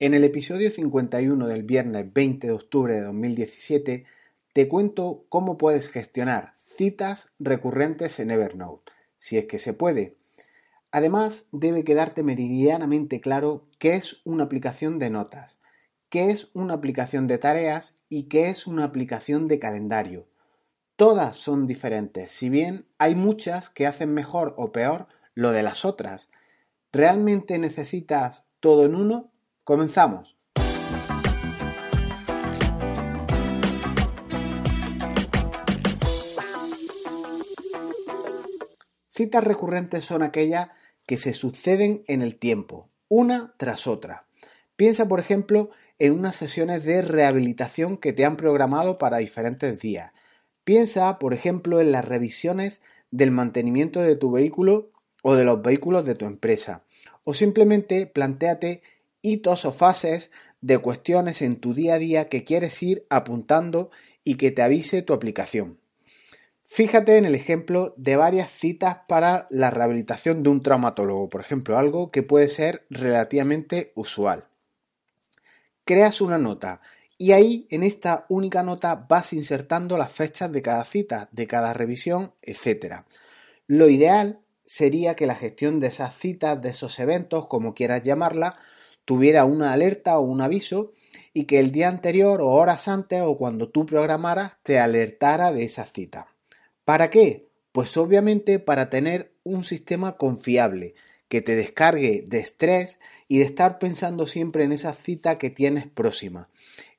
En el episodio 51 del viernes 20 de octubre de 2017 te cuento cómo puedes gestionar citas recurrentes en Evernote, si es que se puede. Además, debe quedarte meridianamente claro qué es una aplicación de notas, qué es una aplicación de tareas y qué es una aplicación de calendario. Todas son diferentes, si bien hay muchas que hacen mejor o peor lo de las otras. ¿Realmente necesitas todo en uno? Comenzamos. Citas recurrentes son aquellas que se suceden en el tiempo, una tras otra. Piensa, por ejemplo, en unas sesiones de rehabilitación que te han programado para diferentes días. Piensa, por ejemplo, en las revisiones del mantenimiento de tu vehículo o de los vehículos de tu empresa. O simplemente planteate hitos o fases de cuestiones en tu día a día que quieres ir apuntando y que te avise tu aplicación. Fíjate en el ejemplo de varias citas para la rehabilitación de un traumatólogo, por ejemplo, algo que puede ser relativamente usual creas una nota y ahí en esta única nota vas insertando las fechas de cada cita, de cada revisión, etc. Lo ideal sería que la gestión de esas citas, de esos eventos, como quieras llamarla, tuviera una alerta o un aviso y que el día anterior o horas antes o cuando tú programaras te alertara de esa cita. ¿Para qué? Pues obviamente para tener un sistema confiable, que te descargue de estrés y de estar pensando siempre en esa cita que tienes próxima.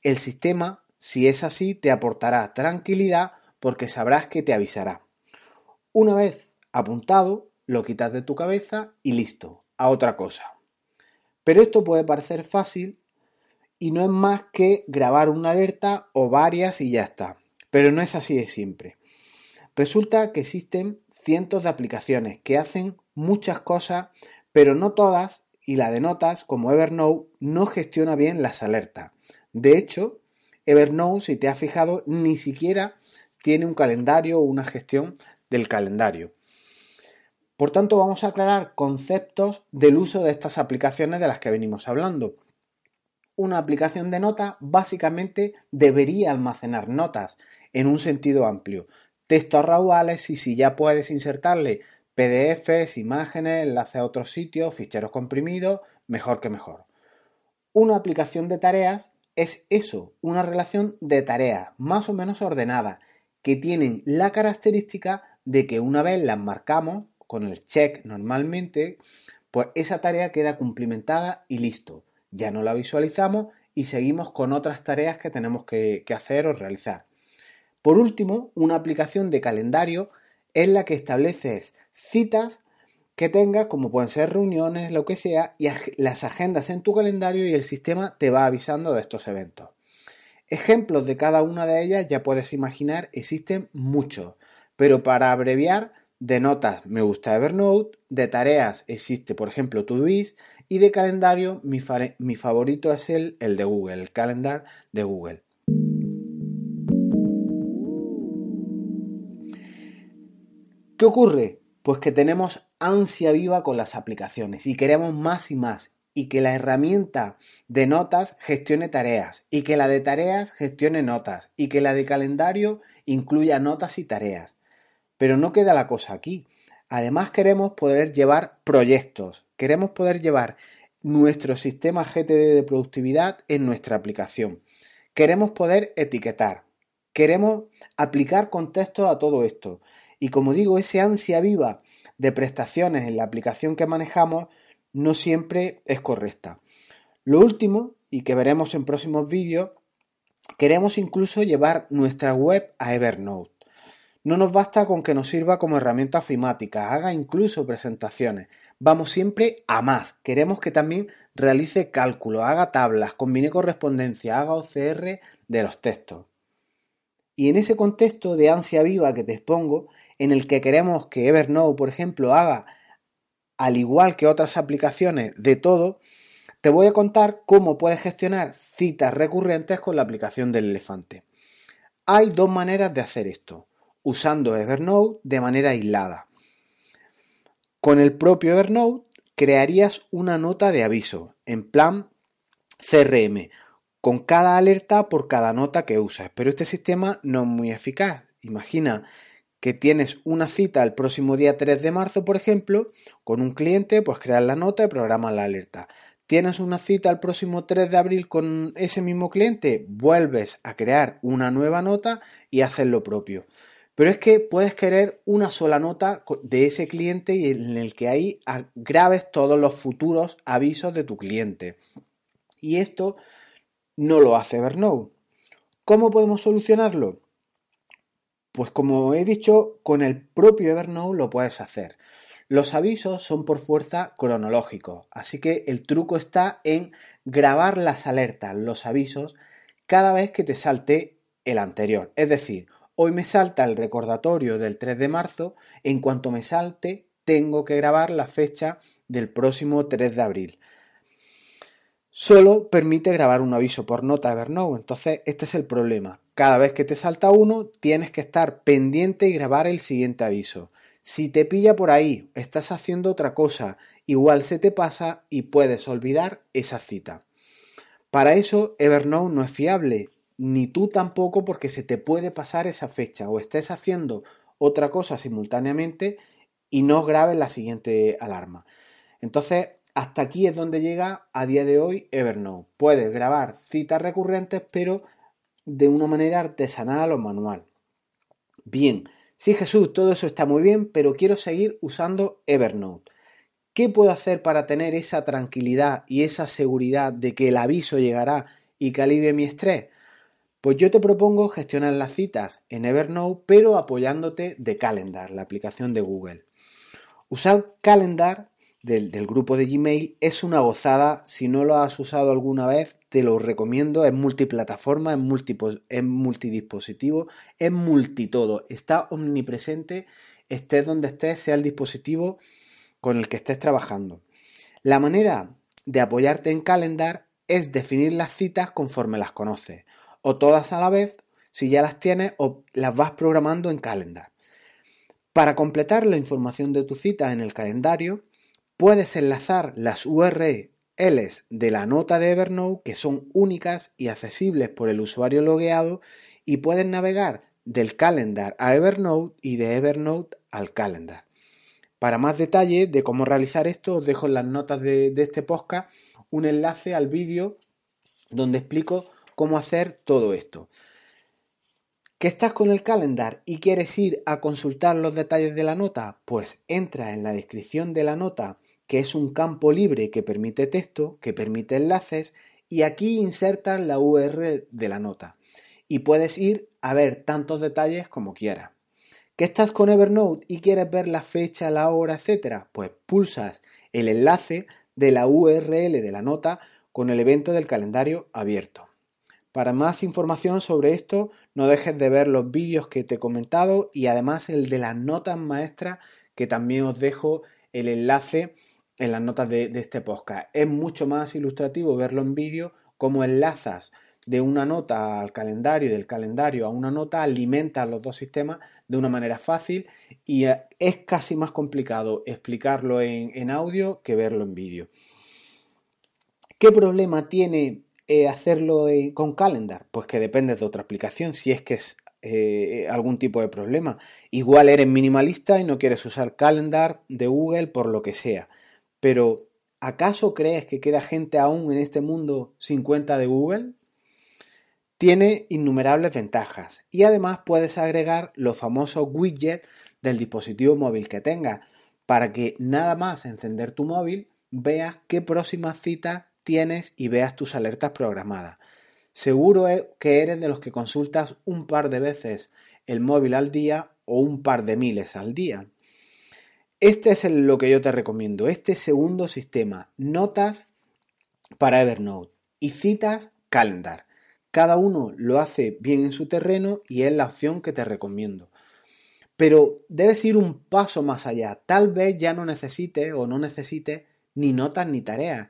El sistema, si es así, te aportará tranquilidad porque sabrás que te avisará. Una vez apuntado, lo quitas de tu cabeza y listo, a otra cosa. Pero esto puede parecer fácil y no es más que grabar una alerta o varias y ya está. Pero no es así de siempre. Resulta que existen cientos de aplicaciones que hacen muchas cosas, pero no todas, y la de notas, como Evernote, no gestiona bien las alertas. De hecho, Evernote, si te has fijado, ni siquiera tiene un calendario o una gestión del calendario. Por tanto, vamos a aclarar conceptos del uso de estas aplicaciones de las que venimos hablando. Una aplicación de notas básicamente debería almacenar notas en un sentido amplio, textos raudales y si ya puedes insertarle PDFs, imágenes, enlaces a otros sitios, ficheros comprimidos, mejor que mejor. Una aplicación de tareas es eso, una relación de tareas más o menos ordenadas que tienen la característica de que una vez las marcamos con el check normalmente, pues esa tarea queda cumplimentada y listo. Ya no la visualizamos y seguimos con otras tareas que tenemos que, hacer o realizar. Por último, una aplicación de calendario es la que estableces citas que tengas, como pueden ser reuniones, lo que sea, y las agendas en tu calendario y el sistema te va avisando de estos eventos. Ejemplos de cada una de ellas, ya puedes imaginar, existen muchos, pero para abreviar, de notas me gusta Evernote, de tareas existe, por ejemplo, Todoist, y de calendario mi, favorito es el, el de Google, el calendar de Google. ¿Qué ocurre? Pues que tenemos ansia viva con las aplicaciones y queremos más y más y que la herramienta de notas gestione tareas y que la de tareas gestione notas y que la de calendario incluya notas y tareas. Pero no queda la cosa aquí. Además queremos poder llevar proyectos, queremos poder llevar nuestro sistema GTD de productividad en nuestra aplicación. Queremos poder etiquetar, queremos aplicar contextos a todo esto y como digo, ese ansia viva de prestaciones en la aplicación que manejamos no siempre es correcta. Lo último, y que veremos en próximos vídeos, queremos incluso llevar nuestra web a Evernote. No nos basta con que nos sirva como herramienta ofimática, haga incluso presentaciones. Vamos siempre a más. Queremos que también realice cálculo, haga tablas, combine correspondencia, haga OCR de los textos. Y en ese contexto de ansia viva que te expongo, en el que queremos que Evernote, por ejemplo, haga, al igual que otras aplicaciones, de todo, te voy a contar cómo puedes gestionar citas recurrentes con la aplicación del elefante. Hay dos maneras de hacer esto, usando Evernote de manera aislada. Con el propio Evernote crearías una nota de aviso, en plan CRM, con cada alerta por cada nota que usas. Pero este sistema no es muy eficaz. Imagina que tienes una cita el próximo día 3 de marzo, por ejemplo, con un cliente, pues creas la nota y programas la alerta. Tienes una cita el próximo 3 de abril con ese mismo cliente, vuelves a crear una nueva nota y haces lo propio. Pero es que puedes querer una sola nota de ese cliente y en el que ahí grabes todos los futuros avisos de tu cliente. Y esto no lo hace Evernote. ¿Cómo podemos solucionarlo? Pues como he dicho, con el propio Evernote lo puedes hacer. Los avisos son por fuerza cronológicos, así que el truco está en grabar las alertas, los avisos, cada vez que te salte el anterior. Es decir, hoy me salta el recordatorio del 3 de marzo, en cuanto me salte tengo que grabar la fecha del próximo 3 de abril. Solo permite grabar un aviso por nota Evernote, entonces este es el problema. Cada vez que te salta uno, tienes que estar pendiente y grabar el siguiente aviso. Si te pilla por ahí, estás haciendo otra cosa, igual se te pasa y puedes olvidar esa cita. Para eso Evernote no es fiable, ni tú tampoco porque se te puede pasar esa fecha o estés haciendo otra cosa simultáneamente y no grabes la siguiente alarma. Entonces, hasta aquí es donde llega a día de hoy Evernote. Puedes grabar citas recurrentes, pero de una manera artesanal o manual. Bien, sí Jesús, todo eso está muy bien, pero quiero seguir usando Evernote. ¿Qué puedo hacer para tener esa tranquilidad y esa seguridad de que el aviso llegará y que alivie mi estrés? Pues yo te propongo gestionar las citas en Evernote, pero apoyándote de Calendar, la aplicación de Google. Usar Calendar del, grupo de Gmail es una gozada. Si no lo has usado alguna vez, te lo recomiendo, es multiplataforma, es, es multidispositivo, es multitodo, está omnipresente, estés donde estés, sea el dispositivo con el que estés trabajando. La manera de apoyarte en Calendar es definir las citas conforme las conoces, o todas a la vez, si ya las tienes, o las vas programando en Calendar. Para completar la información de tu cita en el calendario, puedes enlazar las URL Ls de la nota de Evernote que son únicas y accesibles por el usuario logueado y pueden navegar del calendar a Evernote y de Evernote al calendar. Para más detalle de cómo realizar esto, os dejo en las notas de, de este podcast un enlace al vídeo donde explico cómo hacer todo esto. ¿Que estás con el calendar y quieres ir a consultar los detalles de la nota? Pues entra en la descripción de la nota que es un campo libre que permite texto, que permite enlaces, y aquí insertas la URL de la nota. Y puedes ir a ver tantos detalles como quieras. ¿Que estás con Evernote y quieres ver la fecha, la hora, etcétera? Pues pulsas el enlace de la URL de la nota con el evento del calendario abierto. Para más información sobre esto, no dejes de ver los vídeos que te he comentado y además el de las notas maestras que también os dejo el enlace en las notas de, este podcast. Es mucho más ilustrativo verlo en vídeo, cómo enlazas de una nota al calendario y del calendario a una nota, alimentas los dos sistemas de una manera fácil y eh, es casi más complicado explicarlo en, audio que verlo en vídeo. ¿Qué problema tiene eh, hacerlo con Calendar? Pues que depende de otra aplicación, si es que es eh, algún tipo de problema. Igual eres minimalista y no quieres usar Calendar de Google por lo que sea. Pero, ¿acaso crees que queda gente aún en este mundo sin cuenta de Google? Tiene innumerables ventajas y además puedes agregar los famosos widgets del dispositivo móvil que tengas para que nada más encender tu móvil veas qué próximas citas tienes y veas tus alertas programadas. Seguro e, que eres de los que consultas un par de veces el móvil al día o un par de miles al día. Este es lo que yo te recomiendo, este segundo sistema, notas para Evernote y citas Calendar. Cada uno lo hace bien en su terreno y es la opción que te recomiendo. Pero debes ir un paso más allá. Tal vez ya no necesites o no necesites ni notas ni tareas.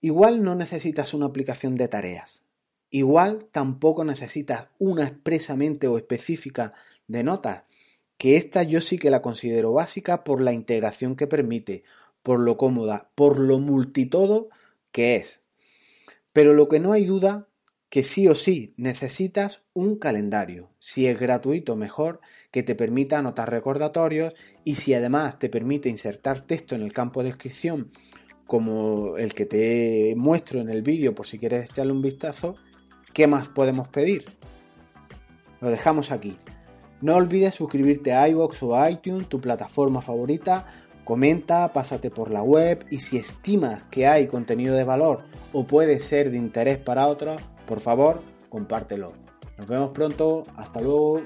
Igual no necesitas una aplicación de tareas. Igual tampoco necesitas una expresamente o específica de notas que esta yo sí que la considero básica por la integración que permite, por lo cómoda, por lo multitodo que es. Pero lo que no hay duda que sí o sí necesitas un calendario. Si es gratuito, mejor, que te permita anotar recordatorios y si además te permite insertar texto en el campo de descripción, como el que te muestro en el vídeo por si quieres echarle un vistazo, ¿qué más podemos pedir? Lo dejamos aquí. No olvides suscribirte a iBox o a iTunes, tu plataforma favorita. Comenta, pásate por la web y si estimas que hay contenido de valor o puede ser de interés para otros, por favor, compártelo. Nos vemos pronto. Hasta luego.